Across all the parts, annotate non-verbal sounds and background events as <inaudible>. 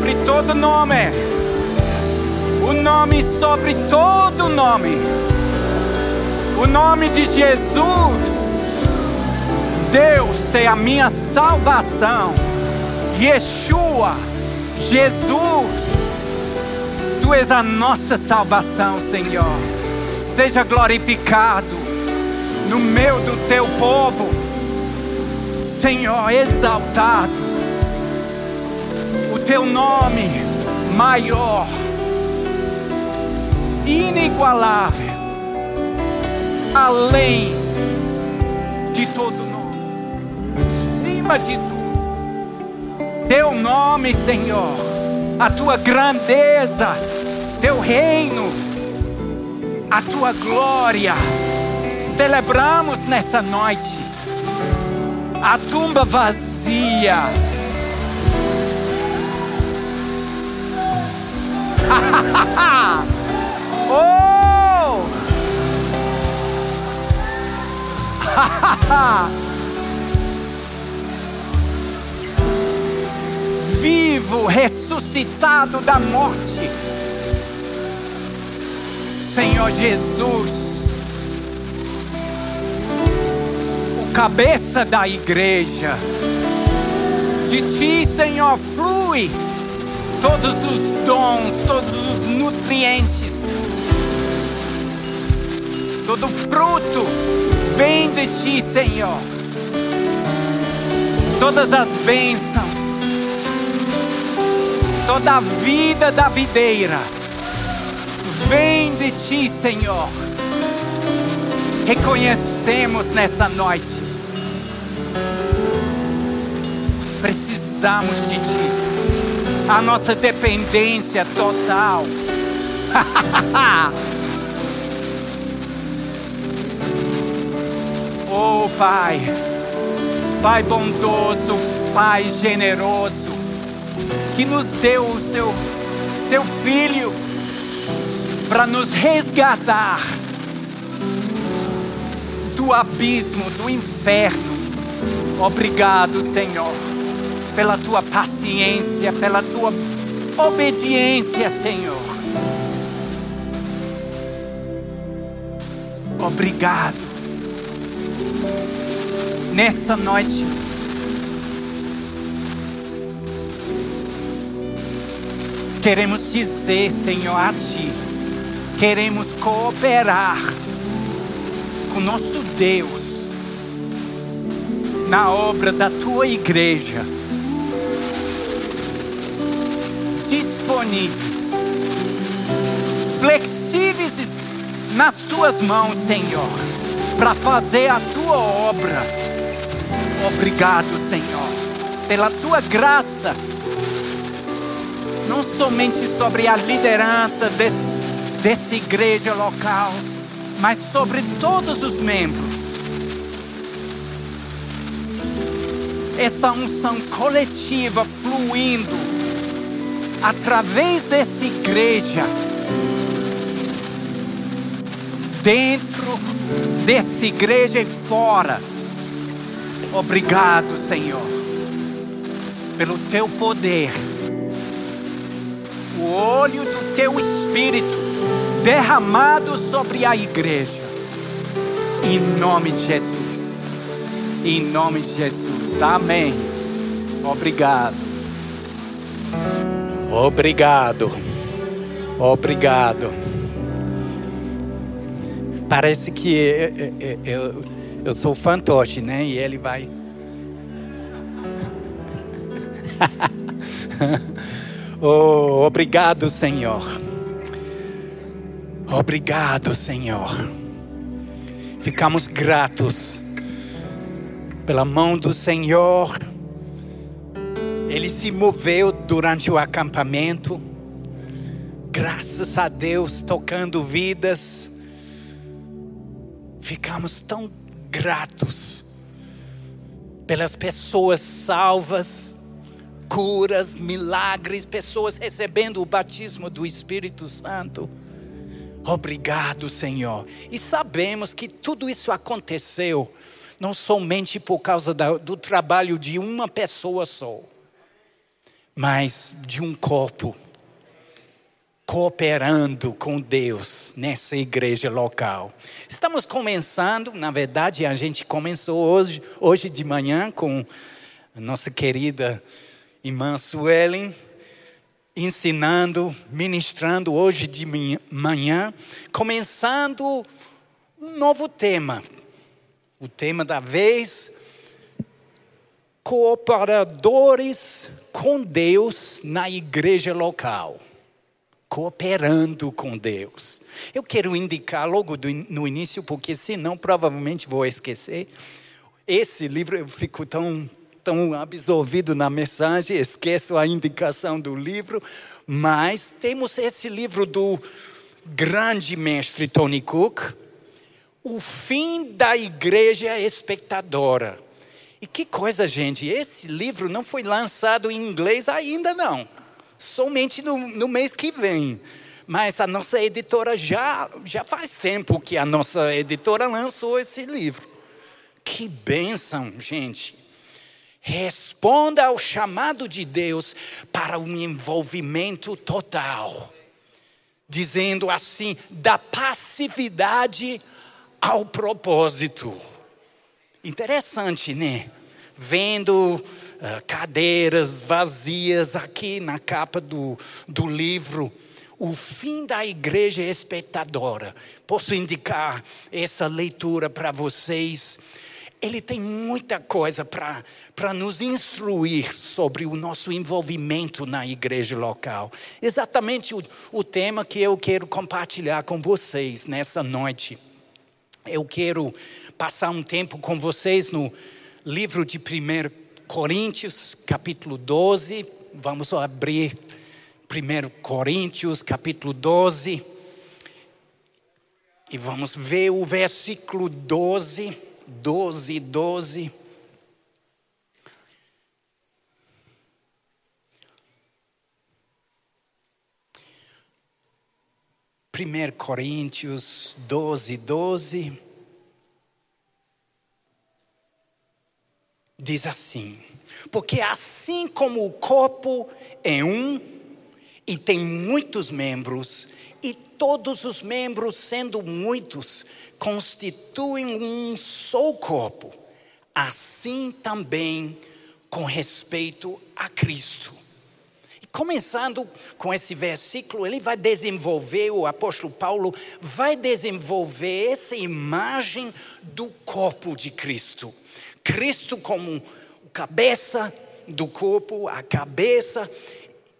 sobre todo nome, o nome sobre todo nome, o nome de Jesus. Deus é a minha salvação, Yeshua, Jesus, Tu és a nossa salvação, Senhor. Seja glorificado no meio do teu povo, Senhor, exaltado teu nome maior, inigualável, além de todo nome, acima de tudo. Teu nome, Senhor, a tua grandeza, teu reino, a tua glória. Celebramos nessa noite a tumba vazia oh! <laughs> Vivo, ressuscitado da morte. Senhor Jesus, o cabeça da igreja. De ti, Senhor, flui todos os dons, todos os nutrientes, todo fruto vem de ti, Senhor. Todas as bênçãos, toda a vida da videira vem de ti, Senhor. Reconhecemos nessa noite. Precisamos de ti a nossa dependência total. <laughs> oh Pai, Pai bondoso, Pai generoso, que nos deu o seu, seu Filho para nos resgatar do abismo, do inferno. Obrigado, Senhor pela tua paciência, pela tua obediência, Senhor. Obrigado. Nessa noite, queremos dizer, Senhor, a Ti, queremos cooperar com nosso Deus na obra da Tua igreja disponíveis, flexíveis nas tuas mãos, Senhor, para fazer a tua obra. Obrigado, Senhor, pela tua graça, não somente sobre a liderança desse, dessa igreja local, mas sobre todos os membros. Essa unção coletiva fluindo através dessa igreja, dentro dessa igreja e fora. Obrigado, Senhor, pelo teu poder, o olho do teu espírito derramado sobre a igreja. Em nome de Jesus. Em nome de Jesus. Amém. Obrigado. Obrigado. Obrigado. Parece que eu, eu, eu sou fantoche, né? E ele vai. <laughs> oh, obrigado, Senhor. Obrigado, Senhor. Ficamos gratos pela mão do Senhor ele se moveu durante o acampamento. Graças a Deus, tocando vidas. Ficamos tão gratos pelas pessoas salvas, curas, milagres, pessoas recebendo o batismo do Espírito Santo. Obrigado, Senhor. E sabemos que tudo isso aconteceu não somente por causa do trabalho de uma pessoa só mas de um corpo cooperando com Deus nessa igreja local. Estamos começando, na verdade, a gente começou hoje, hoje de manhã com a nossa querida irmã Suelen, ensinando, ministrando hoje de manhã, começando um novo tema. O tema da vez, cooperadores com Deus na igreja local cooperando com Deus. Eu quero indicar logo do, no início, porque senão provavelmente vou esquecer. Esse livro eu fico tão, tão absorvido na mensagem, esqueço a indicação do livro, mas temos esse livro do grande mestre Tony Cook, O Fim da Igreja Espectadora. E que coisa, gente, esse livro não foi lançado em inglês ainda não somente no, no mês que vem. Mas a nossa editora já, já faz tempo que a nossa editora lançou esse livro. Que bênção, gente. Responda ao chamado de Deus para um envolvimento total. Dizendo assim, da passividade ao propósito. Interessante, né? Vendo uh, cadeiras vazias aqui na capa do, do livro. O fim da igreja espectadora. Posso indicar essa leitura para vocês. Ele tem muita coisa para nos instruir sobre o nosso envolvimento na igreja local. Exatamente o, o tema que eu quero compartilhar com vocês nessa noite. Eu quero passar um tempo com vocês no livro de 1 Coríntios, capítulo 12. Vamos abrir 1 Coríntios, capítulo 12. E vamos ver o versículo 12. 12, 12. Primeiro Coríntios 12, 12. diz assim: Porque assim como o corpo é um e tem muitos membros, e todos os membros, sendo muitos, constituem um só corpo, assim também com respeito a Cristo. Começando com esse versículo, ele vai desenvolver, o apóstolo Paulo vai desenvolver essa imagem do corpo de Cristo Cristo como cabeça do corpo, a cabeça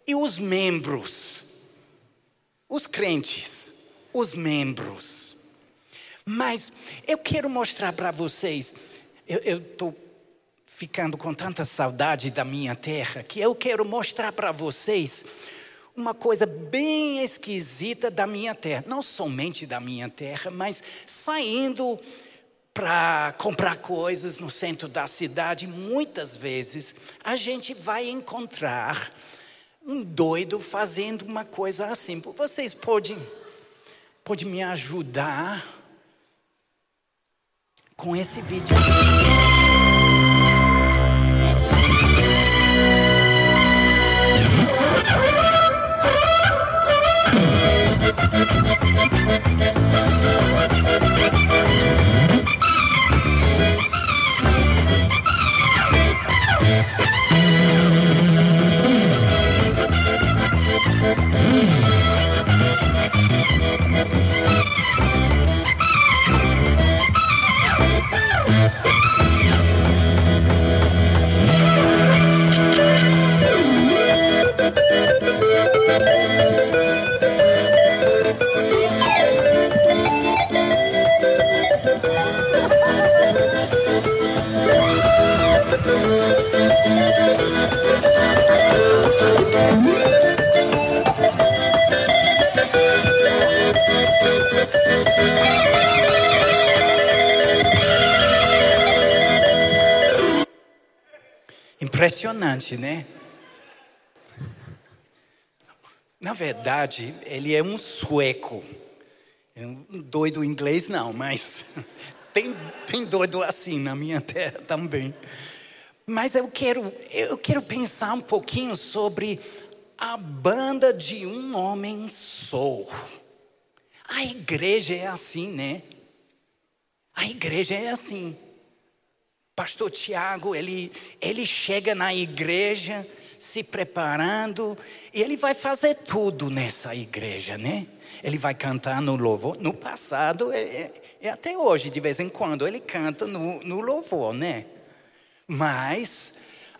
e os membros, os crentes, os membros. Mas eu quero mostrar para vocês, eu estou ficando com tanta saudade da minha terra, que eu quero mostrar para vocês uma coisa bem esquisita da minha terra. Não somente da minha terra, mas saindo para comprar coisas no centro da cidade, muitas vezes a gente vai encontrar um doido fazendo uma coisa assim. Vocês podem, podem me ajudar com esse vídeo? Impressionante, né? Na verdade, ele é um sueco. É um doido inglês, não, mas <laughs> tem, tem doido assim na minha terra <laughs> também. Mas eu quero, eu quero pensar um pouquinho sobre a banda de um homem só. A igreja é assim, né? A igreja é assim. Pastor Tiago, ele, ele chega na igreja se preparando e ele vai fazer tudo nessa igreja, né? Ele vai cantar no louvor. No passado, é, é, é até hoje, de vez em quando, ele canta no, no louvor, né? Mas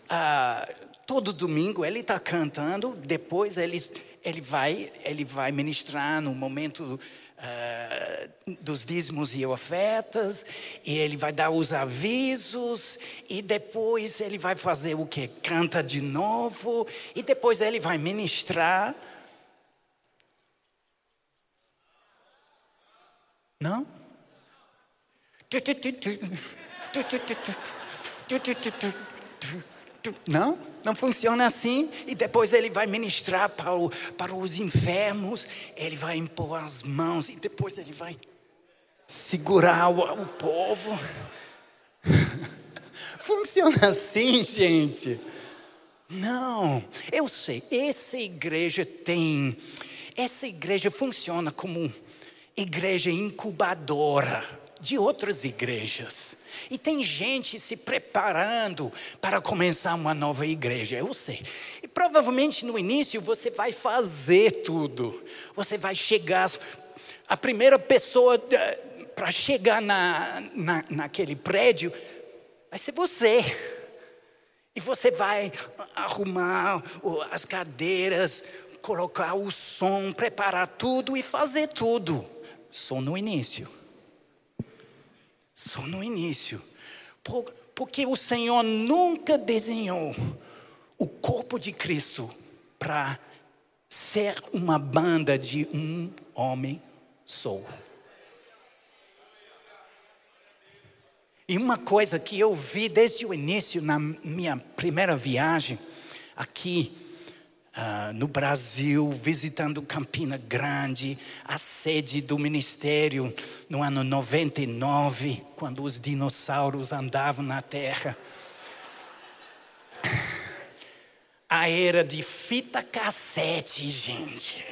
ah, todo domingo ele está cantando, depois ele, ele, vai, ele vai ministrar no momento uh, dos dízimos e ofertas, e ele vai dar os avisos, e depois ele vai fazer o que? Canta de novo, e depois ele vai ministrar. Não? Não? Não funciona assim. E depois ele vai ministrar para, o, para os enfermos, ele vai impor as mãos e depois ele vai segurar o, o povo. <laughs> Funciona assim, gente. Não, eu sei, essa igreja tem, essa igreja funciona como igreja incubadora de outras igrejas. E tem gente se preparando para começar uma nova igreja, eu sei. E provavelmente no início você vai fazer tudo. Você vai chegar. A primeira pessoa eh, para chegar na, na, naquele prédio vai ser você. E você vai arrumar as cadeiras, colocar o som, preparar tudo e fazer tudo. Só no início. Só no início. Porque o Senhor nunca desenhou o corpo de Cristo para ser uma banda de um homem só. E uma coisa que eu vi desde o início, na minha primeira viagem aqui uh, no Brasil, visitando Campina Grande, a sede do ministério no ano 99, quando os dinossauros andavam na Terra. A era de fita cassete, gente.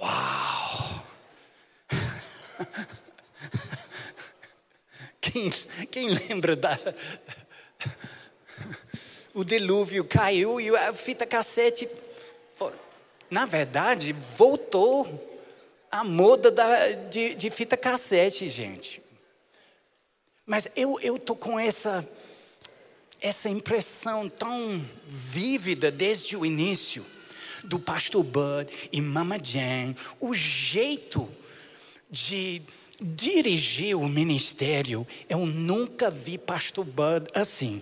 Uau! <laughs> Quem, quem lembra da, o dilúvio caiu e a fita cassete, na verdade, voltou a moda da, de, de, fita cassete, gente. Mas eu estou com essa, essa impressão tão vívida desde o início do Pastor Bud e Mama Jane, o jeito de dirigir o ministério, eu nunca vi Pastor Bud assim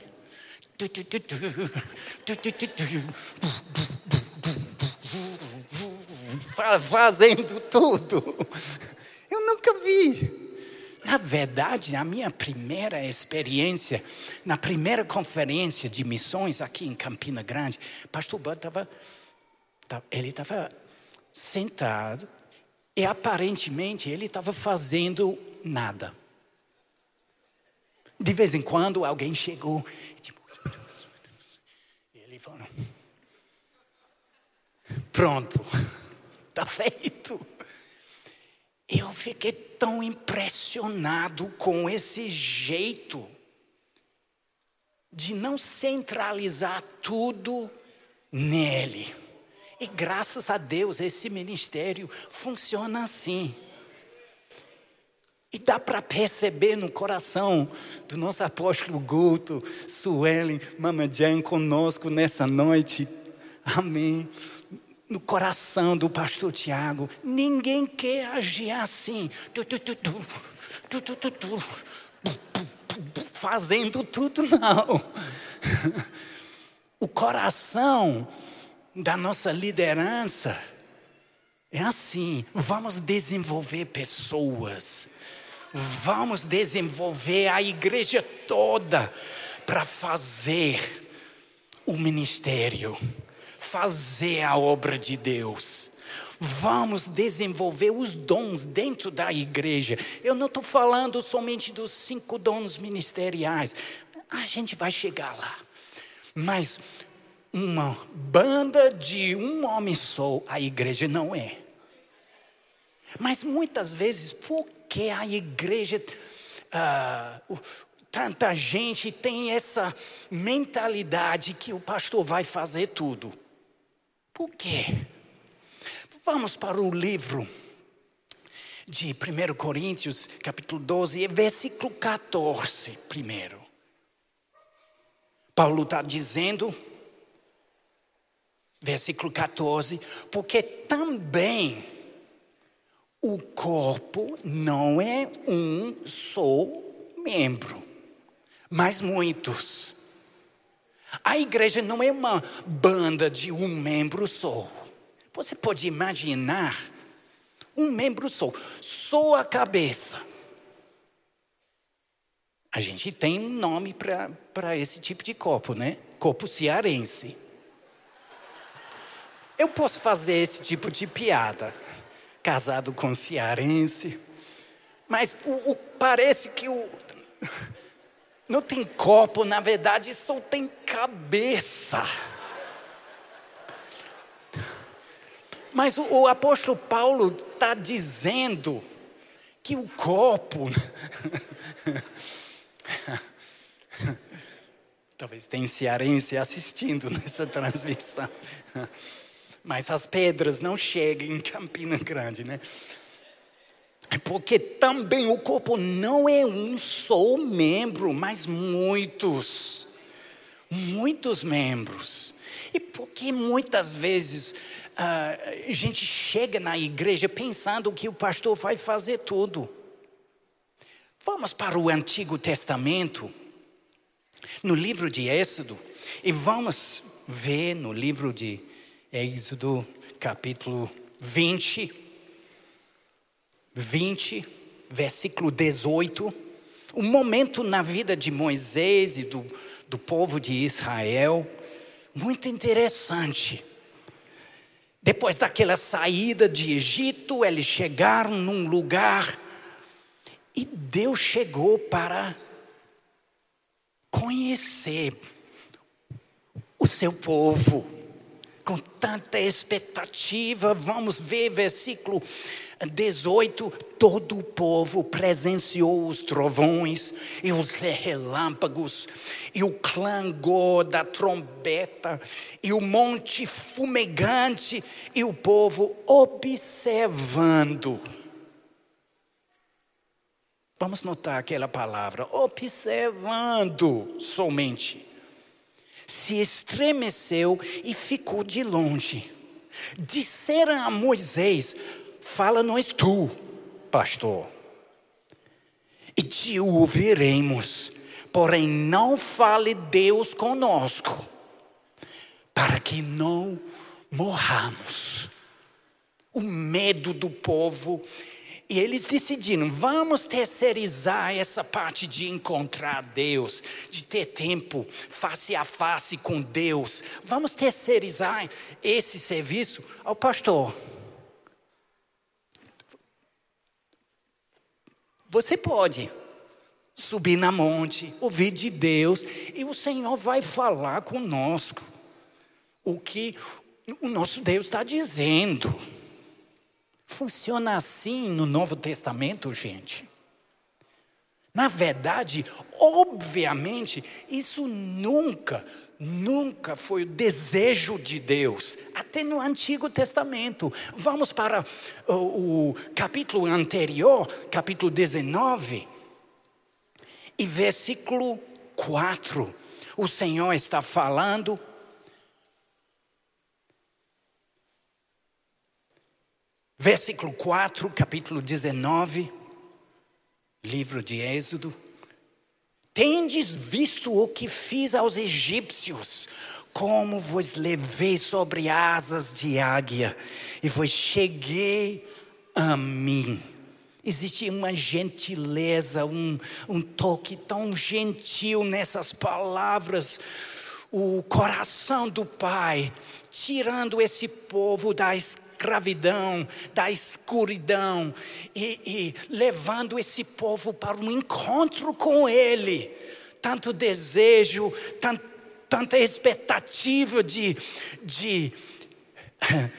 fazendo tudo. Eu nunca vi. Na verdade, a minha primeira experiência, na primeira conferência de missões aqui em Campina Grande, pastor Bud estava, ele estava sentado e aparentemente ele estava fazendo nada. De vez em quando alguém chegou Pronto, está <laughs> feito. Eu fiquei tão impressionado com esse jeito de não centralizar tudo nele. E graças a Deus esse ministério funciona assim. E dá para perceber no coração do nosso apóstolo Guto, Suelen, Mama Jan conosco nessa noite. Amém. No coração do pastor Tiago, ninguém quer agir assim. Tu, tu, tu, fazendo tudo, não. <laughs> O coração da nossa liderança é assim: vamos desenvolver pessoas vamos desenvolver a igreja toda para fazer o ministério, fazer a obra de Deus. Vamos desenvolver os dons dentro da igreja. Eu não estou falando somente dos cinco dons ministeriais. A gente vai chegar lá. Mas uma banda de um homem só, a igreja não é. Mas muitas vezes, por que a igreja, uh, tanta gente tem essa mentalidade que o pastor vai fazer tudo? Por quê? Vamos para o livro de 1 Coríntios, capítulo 12, versículo 14, primeiro. Paulo está dizendo, versículo 14, porque também o corpo não é um só membro, mas muitos. A igreja não é uma banda de um membro só. Você pode imaginar um membro só, só a cabeça. A gente tem um nome para esse tipo de corpo, né? Corpo cearense. Eu posso fazer esse tipo de piada casado com cearense. Mas o, o, parece que o, não tem corpo, na verdade, só tem cabeça. Mas o, o apóstolo Paulo está dizendo que o corpo. <laughs> Talvez tenha cearense assistindo nessa transmissão mas as pedras não chegam em Campina Grande, né? Porque também o corpo não é um só membro, mas muitos. Muitos membros. E porque muitas vezes uh, a gente chega na igreja pensando que o pastor vai fazer tudo. Vamos para o Antigo Testamento, no livro de Êxodo, e vamos ver no livro de Êxodo capítulo 20, 20, versículo 18. Um momento na vida de Moisés e do, do povo de Israel, muito interessante. Depois daquela saída de Egito, eles chegaram num lugar e Deus chegou para conhecer o seu povo com tanta expectativa. Vamos ver versículo 18: todo o povo presenciou os trovões e os relâmpagos, e o clangor da trombeta, e o monte fumegante, e o povo observando. Vamos notar aquela palavra, observando somente se estremeceu e ficou de longe. Disseram a Moisés: Fala-nos tu, pastor, e te ouviremos, porém não fale Deus conosco, para que não morramos. O medo do povo e eles decidiram: vamos terceirizar essa parte de encontrar Deus, de ter tempo face a face com Deus. Vamos terceirizar esse serviço ao pastor. Você pode subir na monte, ouvir de Deus, e o Senhor vai falar conosco o que o nosso Deus está dizendo. Funciona assim no Novo Testamento, gente. Na verdade, obviamente, isso nunca, nunca foi o desejo de Deus, até no Antigo Testamento. Vamos para o, o capítulo anterior, capítulo 19, e versículo 4. O Senhor está falando Versículo 4, capítulo 19, livro de Êxodo. Tendes visto o que fiz aos egípcios, como vos levei sobre asas de águia e vos cheguei a mim. Existe uma gentileza, um, um toque tão gentil nessas palavras. O coração do Pai, tirando esse povo da escravidão escravidão, da escuridão e, e levando esse povo para um encontro com Ele, tanto desejo, tant, tanta expectativa de, de <laughs>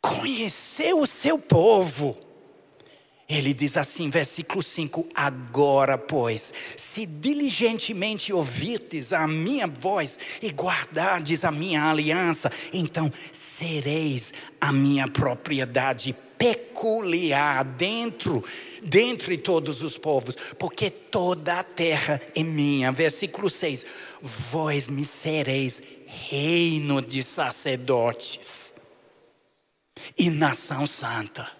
conhecer o seu povo. Ele diz assim, versículo 5: Agora, pois, se diligentemente ouvirdes a minha voz e guardardes a minha aliança, então sereis a minha propriedade peculiar dentro, dentre todos os povos, porque toda a terra é minha. Versículo 6: Vós me sereis reino de sacerdotes e nação santa.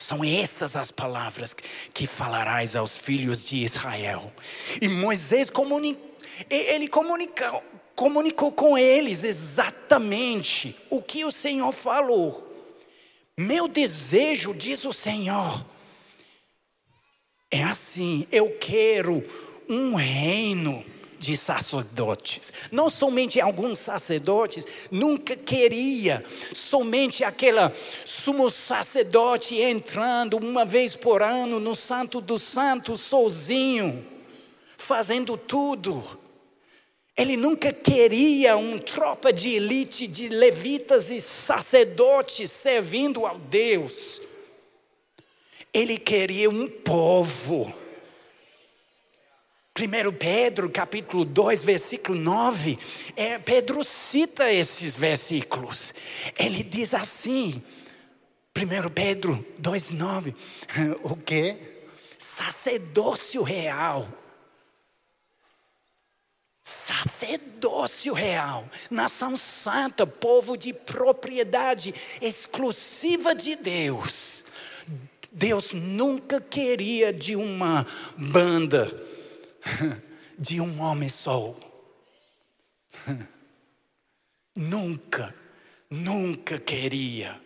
São estas as palavras que falarás aos filhos de Israel. E Moisés comunica, ele comunicou, comunicou com eles exatamente o que o Senhor falou. Meu desejo, diz o Senhor, é assim: eu quero um reino de sacerdotes. Não somente alguns sacerdotes, nunca queria somente aquela sumo sacerdote entrando uma vez por ano no Santo dos Santos sozinho, fazendo tudo. Ele nunca queria uma tropa de elite de levitas e sacerdotes servindo ao Deus. Ele queria um povo 1 Pedro, capítulo 2, versículo 9, é, Pedro cita esses versículos. Ele diz assim, 1 Pedro 2, 9, <laughs> o que? Sacerdócio real. Sacerdócio real, nação santa, povo de propriedade exclusiva de Deus. Deus nunca queria de uma banda <laughs> de um homem só. <laughs> Nunca, nunca queria.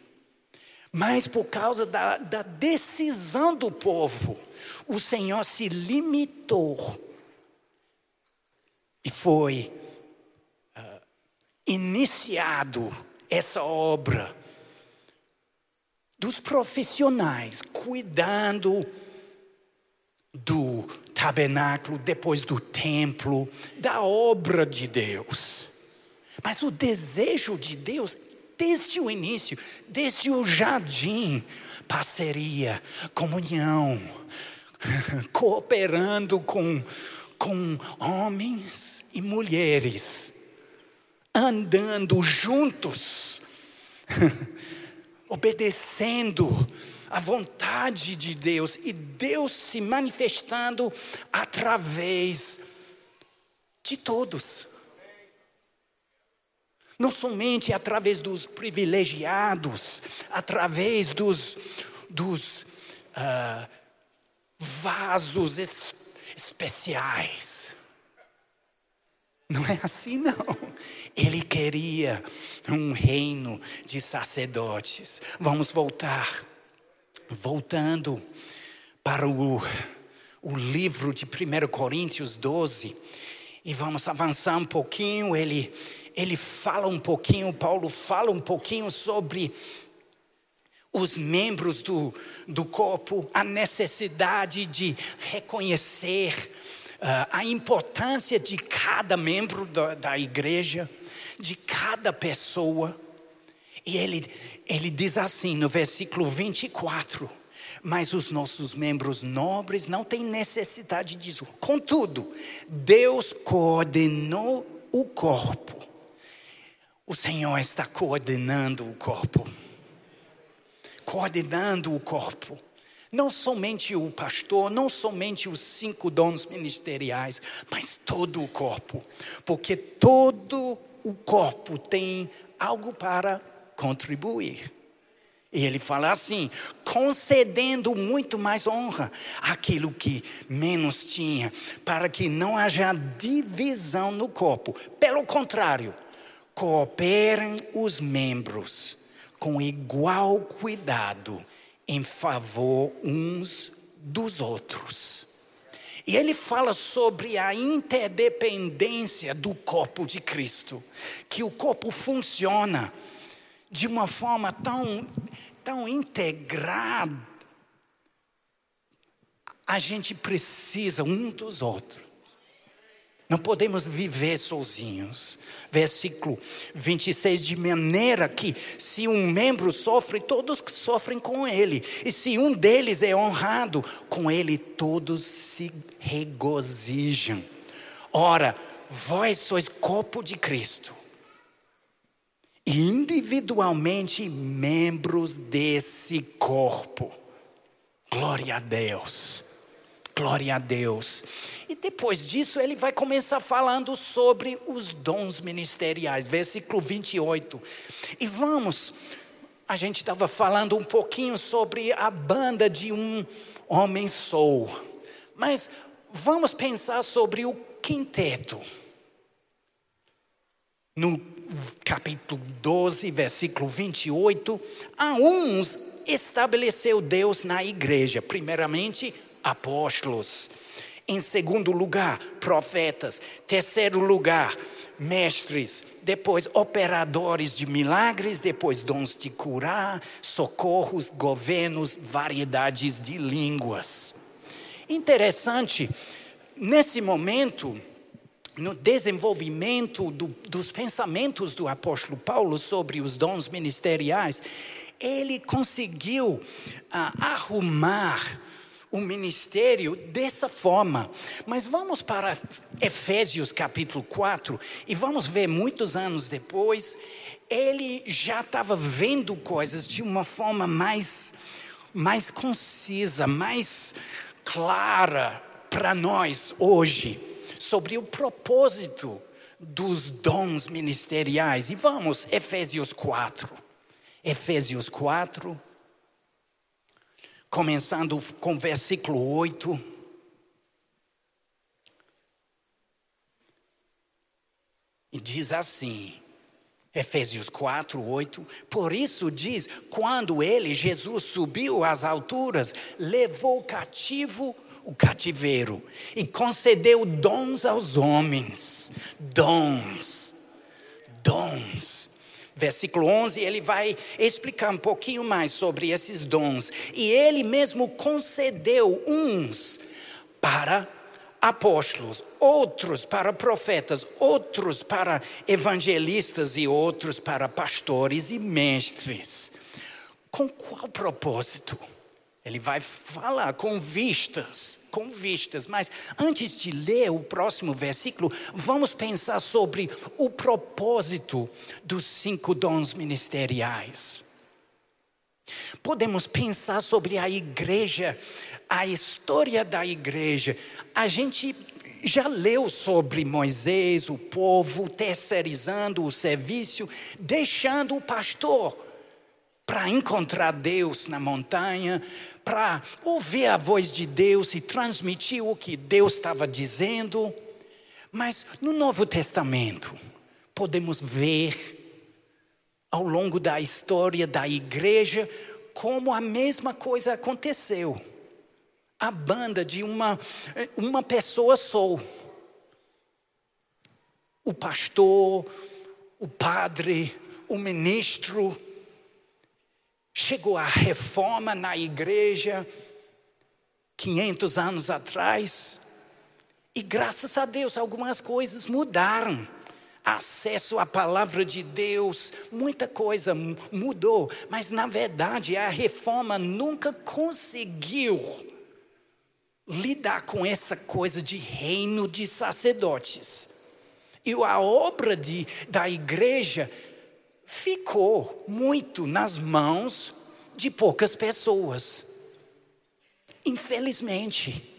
Mas por causa da, da decisão do povo, o Senhor se limitou e foi uh, iniciado essa obra dos profissionais cuidando do tabernáculo, depois do templo, da obra de Deus. Mas o desejo de Deus, desde o início, desde o jardim, parceria, comunhão, <laughs> cooperando com, com homens e mulheres, andando juntos, <laughs> obedecendo a vontade de Deus e Deus se manifestando através de todos. Não somente através dos privilegiados, através dos, dos uh, vasos es, especiais. Não é assim, não. Ele queria um reino de sacerdotes. Vamos voltar Voltando para o, o livro de 1 Coríntios 12, e vamos avançar um pouquinho, ele, ele fala um pouquinho, Paulo fala um pouquinho sobre os membros do, do corpo, a necessidade de reconhecer uh, a importância de cada membro da, da igreja, de cada pessoa. E ele, ele diz assim no versículo 24: Mas os nossos membros nobres não têm necessidade disso. Contudo, Deus coordenou o corpo. O Senhor está coordenando o corpo. Coordenando o corpo. Não somente o pastor, não somente os cinco dons ministeriais, mas todo o corpo. Porque todo o corpo tem algo para contribuir. E ele fala assim: concedendo muito mais honra àquilo que menos tinha, para que não haja divisão no corpo. Pelo contrário, cooperem os membros com igual cuidado em favor uns dos outros. E ele fala sobre a interdependência do corpo de Cristo, que o corpo funciona de uma forma tão, tão integrada. A gente precisa um dos outros. Não podemos viver sozinhos. Versículo 26: de maneira que, se um membro sofre, todos sofrem com ele, e se um deles é honrado, com ele todos se regozijam. Ora, vós sois corpo de Cristo, individualmente membros desse corpo. Glória a Deus. Glória a Deus. E depois disso, ele vai começar falando sobre os dons ministeriais, versículo 28. E vamos, a gente estava falando um pouquinho sobre a banda de um homem soul, mas vamos pensar sobre o quinteto. No capítulo 12, versículo 28, a uns estabeleceu Deus na igreja, primeiramente apóstolos. Em segundo lugar, profetas. Terceiro lugar, mestres. Depois, operadores de milagres. Depois, dons de curar, socorros, governos, variedades de línguas. Interessante, nesse momento, no desenvolvimento do, dos pensamentos do apóstolo Paulo sobre os dons ministeriais, ele conseguiu ah, arrumar o ministério dessa forma. Mas vamos para Efésios capítulo 4 e vamos ver muitos anos depois, ele já estava vendo coisas de uma forma mais, mais concisa, mais clara para nós hoje, sobre o propósito dos dons ministeriais. E vamos, Efésios 4. Efésios 4 começando com versículo 8. E diz assim, Efésios 4, 8. Por isso diz: quando ele, Jesus, subiu às alturas, levou cativo o cativeiro e concedeu dons aos homens. Dons. Dons versículo 11, ele vai explicar um pouquinho mais sobre esses dons. E ele mesmo concedeu uns para apóstolos, outros para profetas, outros para evangelistas e outros para pastores e mestres. Com qual propósito? Ele vai falar com vistas, com vistas. Mas antes de ler o próximo versículo, vamos pensar sobre o propósito dos cinco dons ministeriais. Podemos pensar sobre a igreja, a história da igreja. A gente já leu sobre Moisés, o povo terceirizando o serviço, deixando o pastor para encontrar Deus na montanha, para ouvir a voz de Deus e transmitir o que Deus estava dizendo. Mas no Novo Testamento, podemos ver ao longo da história da igreja como a mesma coisa aconteceu. A banda de uma, uma pessoa só. O pastor, o padre, o ministro, Chegou a reforma na igreja 500 anos atrás. E graças a Deus algumas coisas mudaram. Acesso à palavra de Deus, muita coisa mudou, mas na verdade a reforma nunca conseguiu lidar com essa coisa de reino de sacerdotes. E a obra de, da igreja ficou muito nas mãos de poucas pessoas. Infelizmente.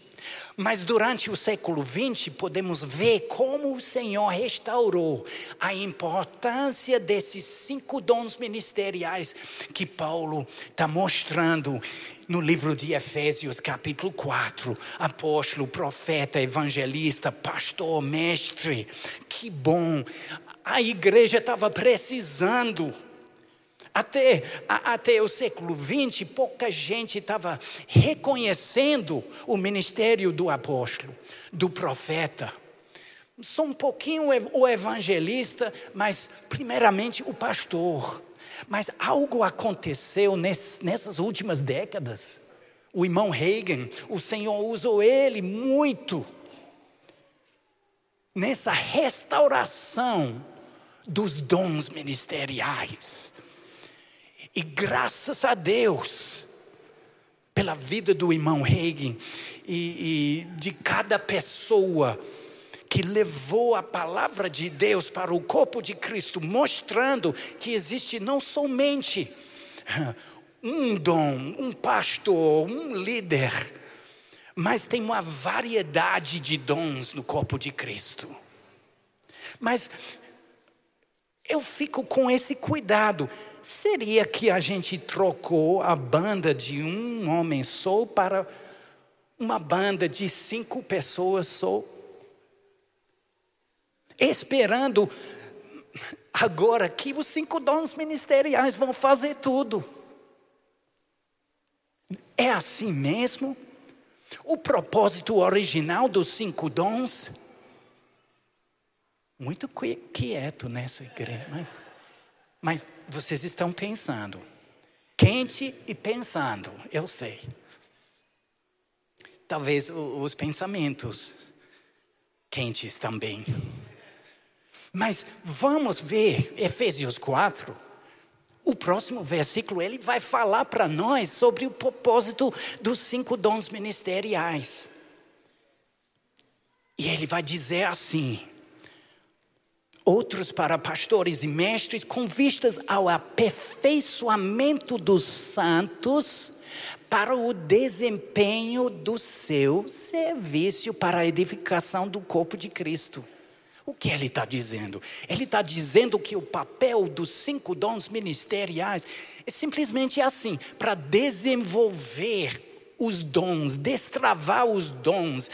Mas durante o século XX podemos ver como o Senhor restaurou a importância desses cinco dons ministeriais que Paulo está mostrando no livro de Efésios, capítulo 4. Apóstolo, profeta, evangelista, pastor, mestre. Que bom a igreja estava precisando. Até, até o século XX, pouca gente estava reconhecendo o ministério do apóstolo, do profeta. Só um pouquinho o evangelista, mas primeiramente o pastor. Mas algo aconteceu nessas últimas décadas. O irmão Reagan, o Senhor usou ele muito nessa restauração dos dons ministeriais. E graças a Deus, pela vida do irmão Reagan e, e de cada pessoa que levou a palavra de Deus para o corpo de Cristo, mostrando que existe não somente <laughs> um dom, um pastor, um líder, mas tem uma variedade de dons no corpo de Cristo. Mas eu fico com esse cuidado. Seria que a gente trocou a banda de um homem só para uma banda de cinco pessoas só? Esperando agora que os cinco dons ministeriais vão fazer tudo. É assim mesmo? O propósito original dos cinco dons? Muito quieto nessa igreja, mas, mas vocês estão pensando, quente e pensando, eu sei. Talvez os pensamentos quentes também. Mas vamos ver Efésios 4. O próximo versículo ele vai falar para nós sobre o propósito dos cinco dons ministeriais. E ele vai dizer assim: outros para pastores e mestres, com vistas ao aperfeiçoamento dos santos, para o desempenho do seu serviço para a edificação do corpo de Cristo. O que ele está dizendo? Ele está dizendo que o papel dos cinco dons ministeriais é simplesmente assim para desenvolver os dons, destravar os dons,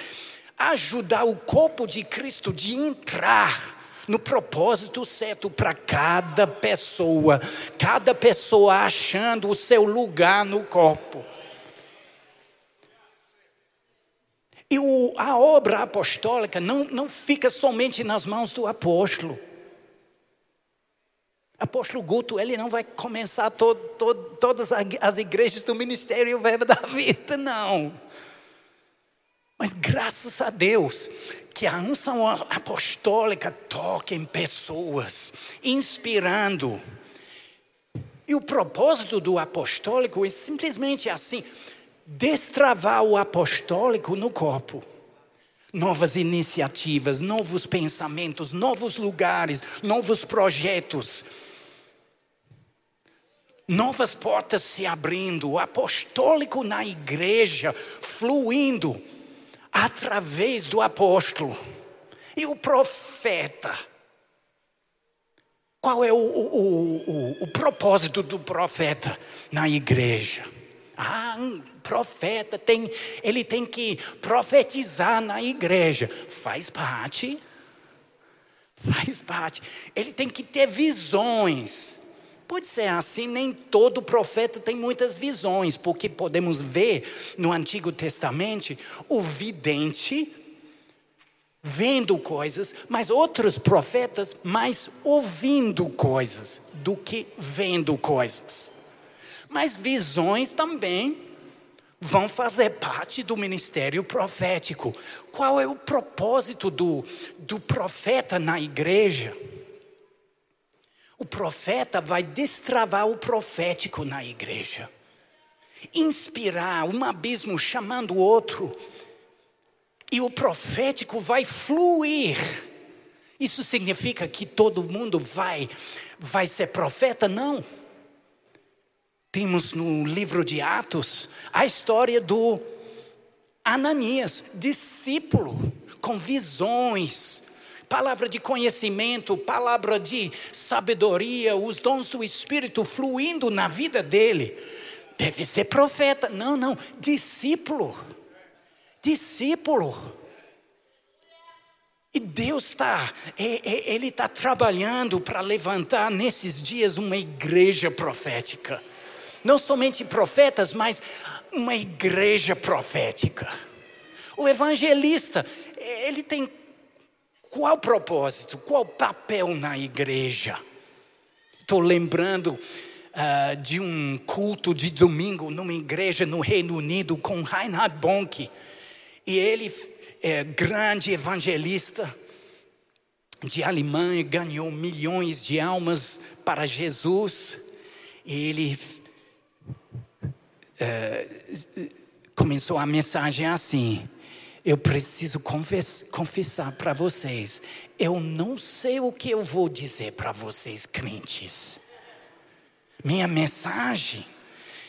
ajudar o corpo de Cristo de entrar no propósito certo para cada pessoa, cada pessoa achando o seu lugar no corpo. E o, a obra apostólica não, não fica somente nas mãos do apóstolo. Apóstolo Guto, ele não vai começar todas as igrejas do ministério e o verbo da vida, não. Mas graças a Deus que a unção apostólica toca em pessoas, inspirando. E o propósito do apostólico é simplesmente assim: destravar o apostólico no corpo. Novas iniciativas, novos pensamentos, novos lugares, novos projetos. Novas portas se abrindo, o apostólico na igreja fluindo através do apóstolo. E o profeta? Qual é o, o, o, o propósito do profeta na igreja? Ah, um profeta tem, ele tem que profetizar na igreja. Faz parte. Faz parte. Ele tem que ter visões. Pode ser assim, nem todo profeta tem muitas visões, porque podemos ver no Antigo Testamento o vidente vendo coisas, mas outros profetas mais ouvindo coisas do que vendo coisas. Mas visões também vão fazer parte do ministério profético. Qual é o propósito do, do profeta na igreja? O profeta vai destravar o profético na igreja, inspirar um abismo chamando o outro, e o profético vai fluir. Isso significa que todo mundo vai vai ser profeta? Não. Temos no livro de Atos a história do Ananias, discípulo com visões, palavra de conhecimento, palavra de sabedoria, os dons do Espírito fluindo na vida dele. Deve ser profeta. Não, não, discípulo. Discípulo. E Deus está, é, é, Ele está trabalhando para levantar nesses dias uma igreja profética não somente profetas, mas uma igreja profética. O evangelista, ele tem qual propósito, qual papel na igreja? Estou lembrando uh, de um culto de domingo numa igreja no Reino Unido com Reinhard Bonk. E ele é grande evangelista, de Alemanha ganhou milhões de almas para Jesus. E ele é, começou a mensagem assim: Eu preciso confessar para vocês, eu não sei o que eu vou dizer para vocês, crentes. Minha mensagem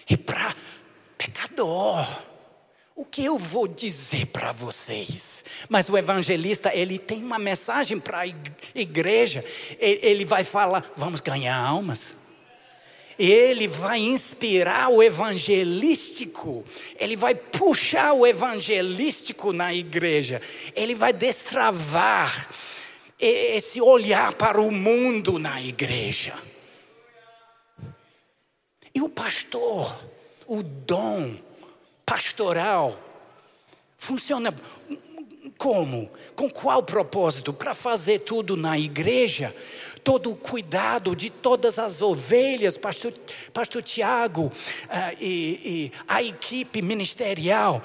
é para pecador. O que eu vou dizer para vocês? Mas o evangelista, ele tem uma mensagem para a igreja. Ele vai falar: vamos ganhar almas. Ele vai inspirar o evangelístico, ele vai puxar o evangelístico na igreja, ele vai destravar esse olhar para o mundo na igreja. E o pastor, o dom, pastoral funciona como? Com qual propósito? Para fazer tudo na igreja, todo o cuidado de todas as ovelhas, pastor, pastor Tiago uh, e, e a equipe ministerial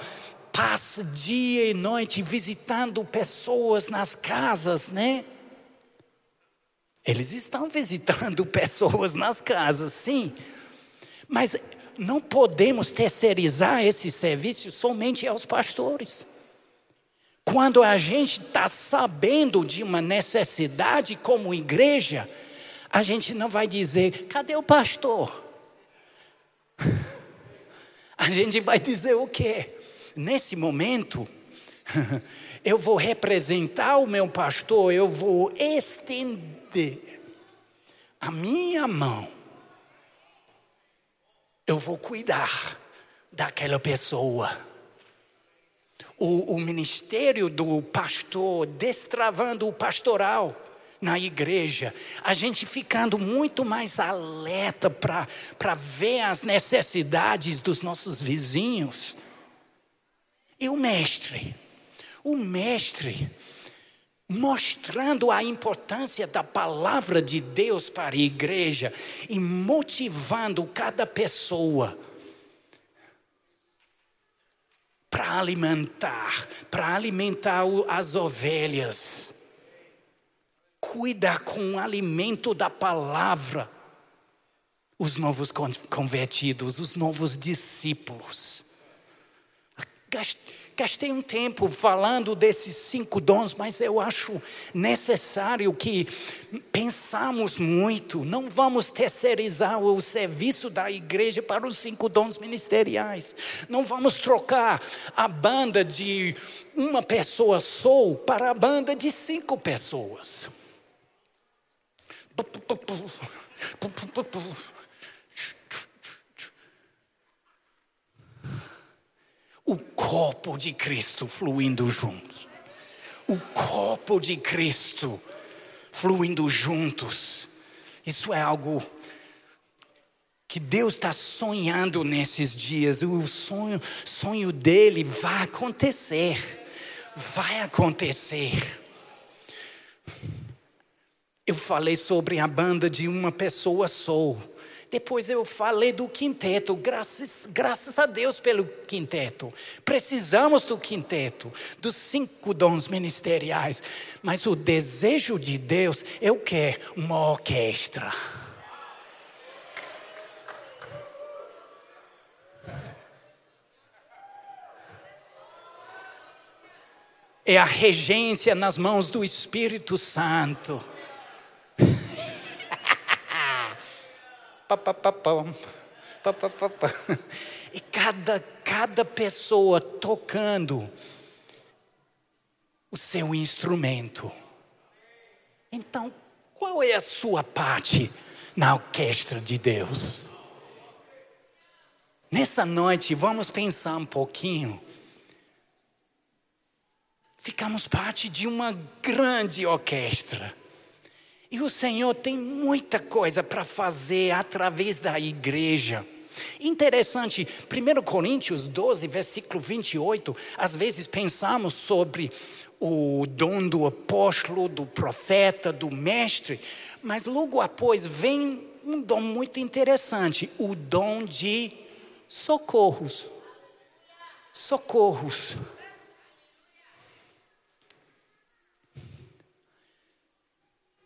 passa dia e noite visitando pessoas nas casas, né? Eles estão visitando <laughs> pessoas nas casas, sim. Mas não podemos terceirizar esse serviço somente aos pastores. Quando a gente está sabendo de uma necessidade como igreja, a gente não vai dizer: cadê o pastor? <laughs> A gente vai dizer o quê? Nesse momento, <laughs> eu vou representar o meu pastor, eu vou estender a minha mão eu vou cuidar daquela pessoa. O, o ministério do pastor, destravando o pastoral na igreja, a gente ficando muito mais alerta para ver as necessidades dos nossos vizinhos. E o mestre, o mestre, mostrando a importância da palavra de Deus para a igreja e motivando cada pessoa para alimentar, para alimentar as ovelhas. Cuida com o alimento da palavra os novos convertidos, os novos discípulos. Gastei um tempo falando desses cinco dons, mas eu acho necessário que pensamos muito. Não vamos terceirizar o serviço da igreja para os cinco dons ministeriais. Não vamos trocar a banda de uma pessoa sou para a banda de cinco pessoas o corpo de Cristo fluindo juntos. O corpo de Cristo fluindo juntos. Isso é algo que Deus está sonhando nesses dias. O sonho, sonho dele vai acontecer. Vai acontecer. Eu falei sobre a banda de uma pessoa só. Depois eu falei do quinteto, graças, graças a Deus pelo quinteto. Precisamos do quinteto, dos cinco dons ministeriais. Mas o desejo de Deus, eu quero uma orquestra. É a regência nas mãos do Espírito Santo. E cada, cada pessoa tocando o seu instrumento. Então, qual é a sua parte na orquestra de Deus? Nessa noite, vamos pensar um pouquinho. Ficamos parte de uma grande orquestra. E o Senhor tem muita coisa para fazer através da igreja. Interessante, 1 Coríntios 12, versículo 28, às vezes pensamos sobre o dom do apóstolo, do profeta, do mestre, mas logo após vem um dom muito interessante, o dom de socorros. Socorros.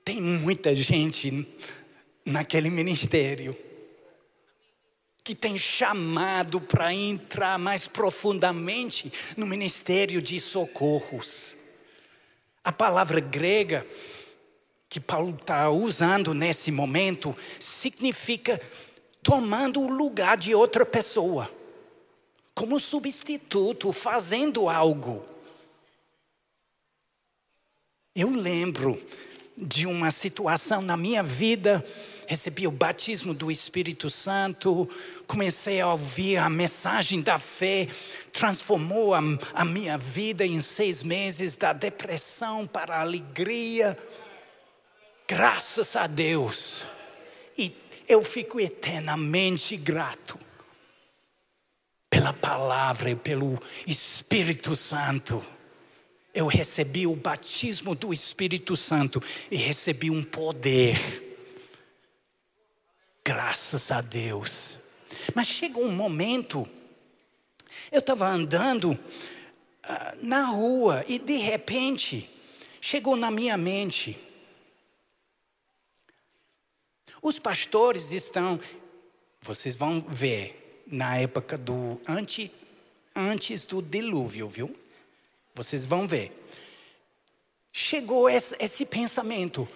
Tem muita gente naquele ministério que tem chamado para entrar mais profundamente no ministério de socorros. A palavra grega que Paulo está usando nesse momento significa tomando o lugar de outra pessoa, como substituto, fazendo algo. Eu lembro de uma situação na minha vida, recebi o batismo do Espírito Santo, comecei a ouvir a mensagem da fé, transformou a, a minha vida em seis meses, da depressão para a alegria. Graças a Deus. E eu fico eternamente grato pela palavra e pelo Espírito Santo. Eu recebi o batismo do Espírito Santo e recebi um poder. Graças a Deus. Mas chegou um momento, eu estava andando uh, na rua e de repente chegou na minha mente os pastores estão, vocês vão ver, na época do antes, antes do dilúvio, viu? Vocês vão ver. Chegou esse, esse pensamento.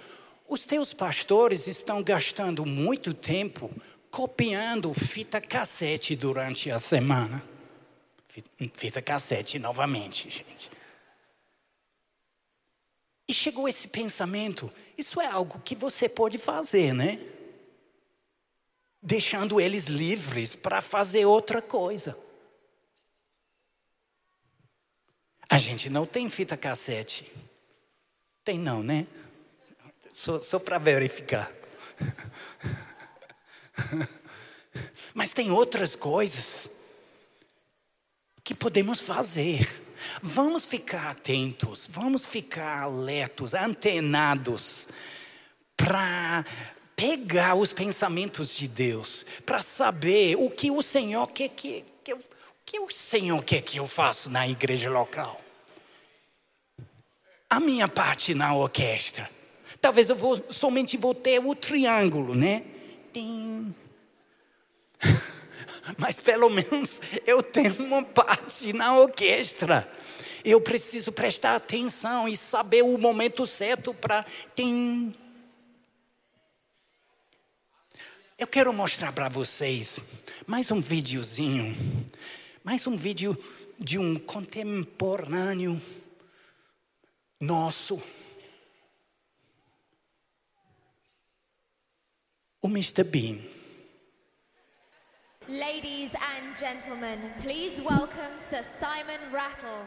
Os teus pastores estão gastando muito tempo copiando fita cassete durante a semana. Fita cassete novamente, gente. E chegou esse pensamento: isso é algo que você pode fazer, né? deixando eles livres para fazer outra coisa. A gente não tem fita cassete. Tem não, né? Só, só para verificar. <laughs> Mas tem outras coisas que podemos fazer. Vamos ficar atentos, vamos ficar alertos, antenados para pegar os pensamentos de Deus, para saber o que o Senhor quer que, que eu, que o Senhor quer que eu faça na igreja local. A minha parte na orquestra. Talvez eu vou, somente vou ter o triângulo, né? Tem. <laughs> Mas pelo menos eu tenho uma parte na orquestra. Eu preciso prestar atenção e saber o momento certo para. Tem Eu quero mostrar para vocês mais um videozinho, mais um vídeo de um contemporâneo nosso. O Mr. Bean. Ladies and gentlemen, please welcome Sir Simon Rattle.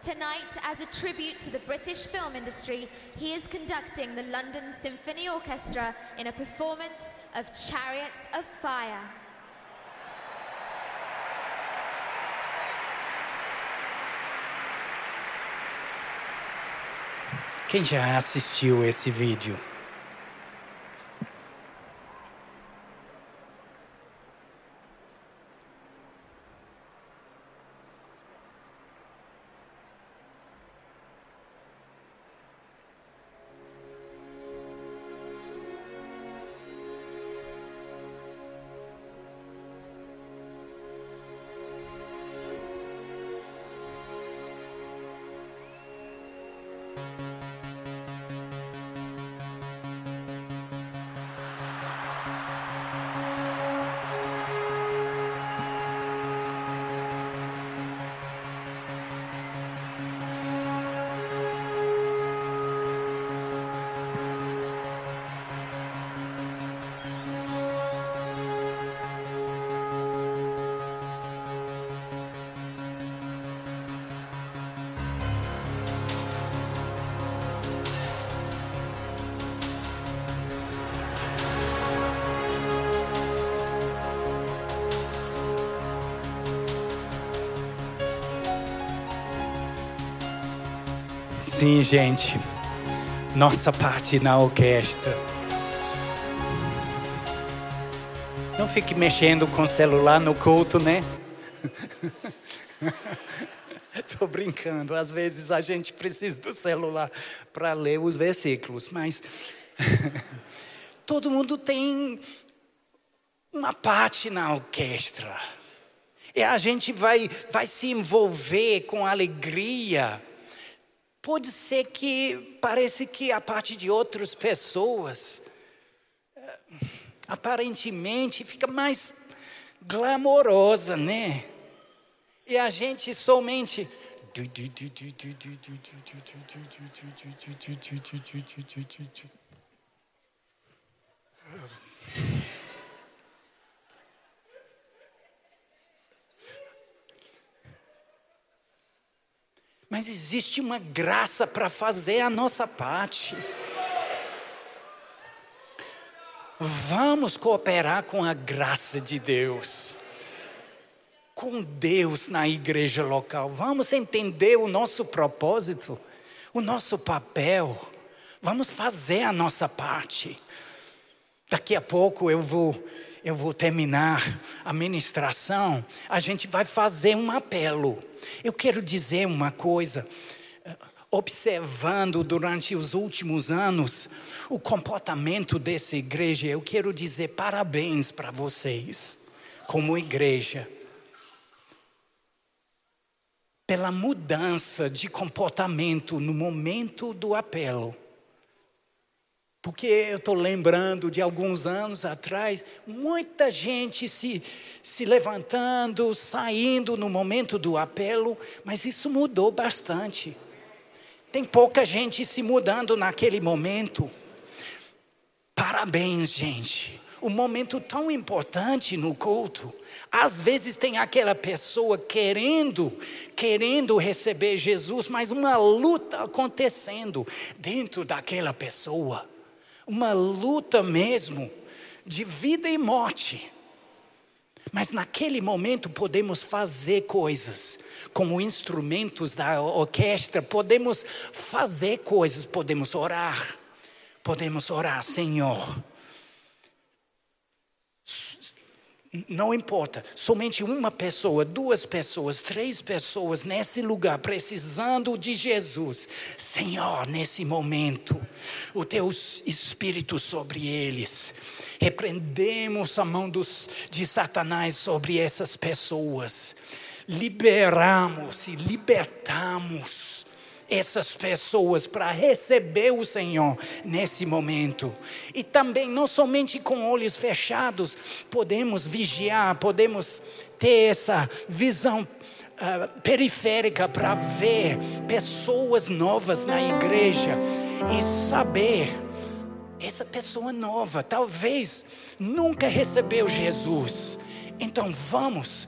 Tonight, as a tribute to the British film industry, he is conducting the London Symphony Orchestra in a performance of chariots of fire. Quem já assistiu esse vídeo? Sim, gente. Nossa parte na orquestra. Não fique mexendo com o celular no culto, né? <laughs> Estou brincando. Às vezes a gente precisa do celular para ler os versículos, mas <laughs> Todo mundo tem uma parte na orquestra. E a gente vai, vai se envolver com alegria. Pode ser que parece que a parte de outras pessoas eh, aparentemente fica mais glamourosa, né? E a gente somente Mas existe uma graça para fazer a nossa parte. Vamos cooperar com a graça de Deus. Com Deus na igreja local. Vamos entender o nosso propósito, o nosso papel. Vamos fazer a nossa parte. Daqui a pouco eu vou eu vou terminar a ministração, a gente vai fazer um apelo. Eu quero dizer uma coisa. Observando durante os últimos anos o comportamento dessa igreja, eu quero dizer parabéns para vocês, como igreja, pela mudança de comportamento no momento do apelo. Porque eu estou lembrando de alguns anos atrás, muita gente se, se levantando, saindo no momento do apelo, mas isso mudou bastante. Tem pouca gente se mudando naquele momento. Parabéns, gente. Um momento tão importante no culto. Às vezes tem aquela pessoa querendo, querendo receber Jesus, mas uma luta acontecendo dentro daquela pessoa uma luta mesmo de vida e morte. Mas naquele momento podemos fazer coisas, como instrumentos da orquestra, podemos fazer coisas, podemos orar, podemos orar, Senhor, Não importa, somente uma pessoa, duas pessoas, três pessoas nesse lugar precisando de Jesus. Senhor, nesse momento, o teu espírito sobre eles. Repreendemos a mão dos, de Satanás sobre essas pessoas. Liberamos e libertamos essas pessoas para receber o Senhor nesse momento. E também, não somente com olhos fechados, podemos vigiar, podemos ter essa visão uh, periférica para ver pessoas novas na igreja e saber. Essa pessoa nova talvez nunca recebeu Jesus. Então vamos,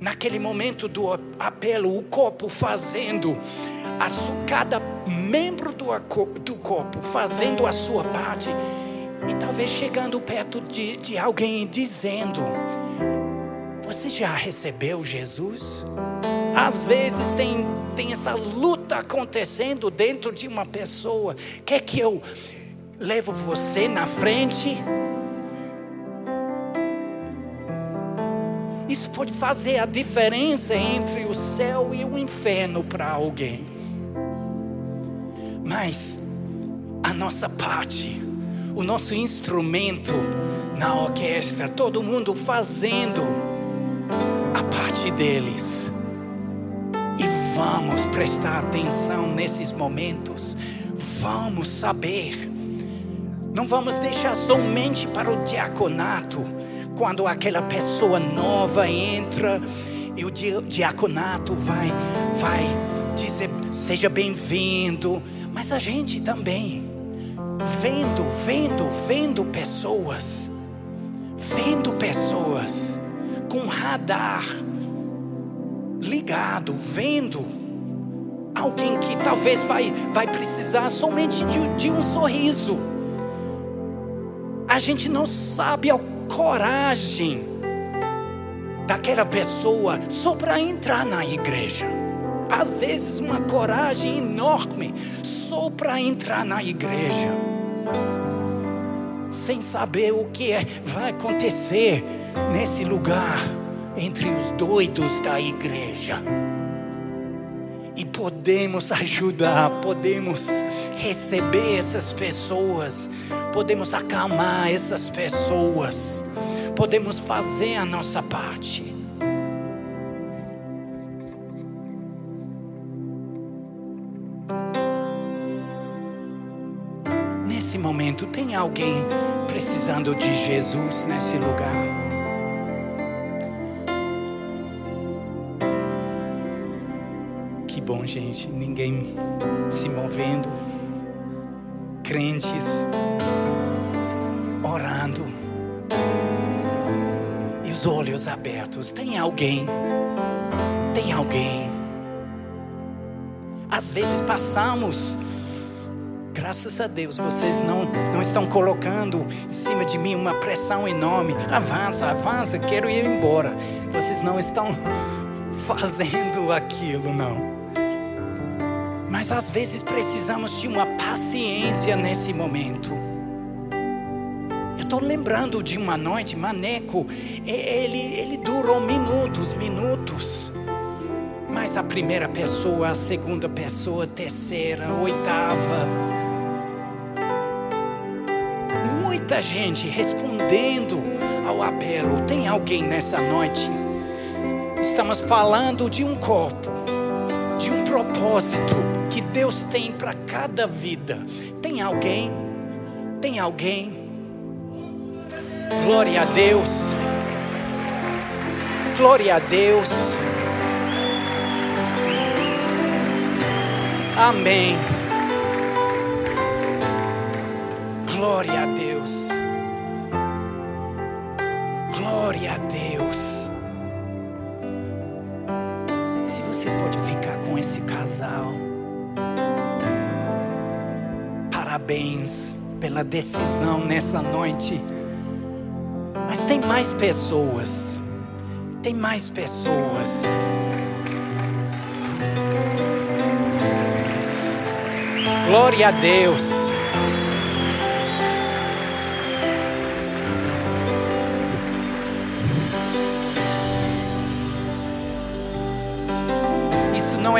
naquele momento do apelo, o corpo fazendo a cada membro do, do corpo fazendo a sua parte e talvez chegando perto de, de alguém dizendo: Você já recebeu Jesus? Às vezes tem, tem essa luta acontecendo dentro de uma pessoa. Quer que eu levo você na frente? Isso pode fazer a diferença entre o céu e o inferno para alguém. Mas a nossa parte, o nosso instrumento na orquestra, todo mundo fazendo a parte deles. E vamos prestar atenção nesses momentos, vamos saber. Não vamos deixar somente para o diaconato, quando aquela pessoa nova entra e o diaconato vai, vai dizer: seja bem-vindo mas a gente também, vendo, vendo, vendo pessoas, vendo pessoas com radar ligado, vendo alguém que talvez vai, vai precisar somente de, de um sorriso. A gente não sabe a coragem daquela pessoa só para entrar na igreja às vezes uma coragem enorme só para entrar na igreja, sem saber o que é, vai acontecer nesse lugar entre os doidos da igreja. e podemos ajudar, podemos receber essas pessoas, podemos acalmar essas pessoas, podemos fazer a nossa parte. Nesse momento, tem alguém precisando de Jesus nesse lugar? bom, gente. Ninguém se movendo. Crentes orando. E os olhos abertos. Tem alguém. Tem alguém. Às vezes passamos. Graças a Deus, vocês não, não estão colocando em cima de mim uma pressão enorme. Avança, avança, quero ir embora. Vocês não estão <laughs> fazendo aquilo, não. Mas às vezes precisamos de uma paciência nesse momento. Eu estou lembrando de uma noite, Maneco, ele, ele durou minutos, minutos. Mas a primeira pessoa, a segunda pessoa, a terceira, a oitava. Muita gente respondendo ao apelo. Tem alguém nessa noite? Estamos falando de um corpo, de um propósito que Deus tem para cada vida. Tem alguém? Tem alguém? Glória a Deus. Glória a Deus. Amém. Glória a Deus. Glória a Deus. Se você pode ficar com esse casal parabéns pela decisão nessa noite. Mas tem mais pessoas. Tem mais pessoas. Glória a Deus.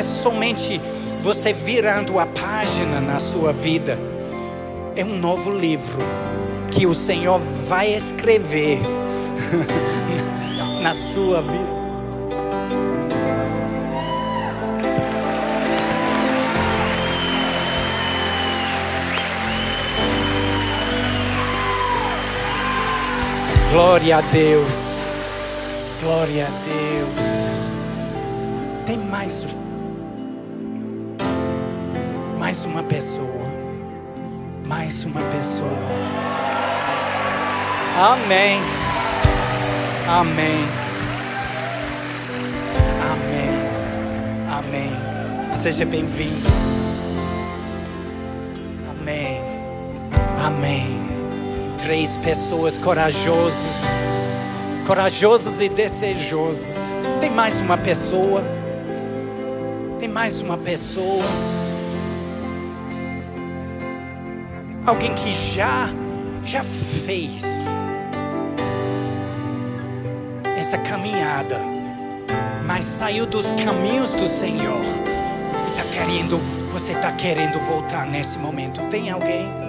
É somente você virando a página na sua vida é um novo livro que o Senhor vai escrever <laughs> na sua vida. Glória a Deus. Glória a Deus. Tem mais mais uma pessoa mais uma pessoa. Amém. Amém. Amém. Amém. Seja bem-vindo. Amém. Amém. Três pessoas corajosos, corajosos e desejosos. Tem mais uma pessoa. Tem mais uma pessoa. Alguém que já já fez essa caminhada, mas saiu dos caminhos do Senhor e está querendo, você está querendo voltar nesse momento. Tem alguém?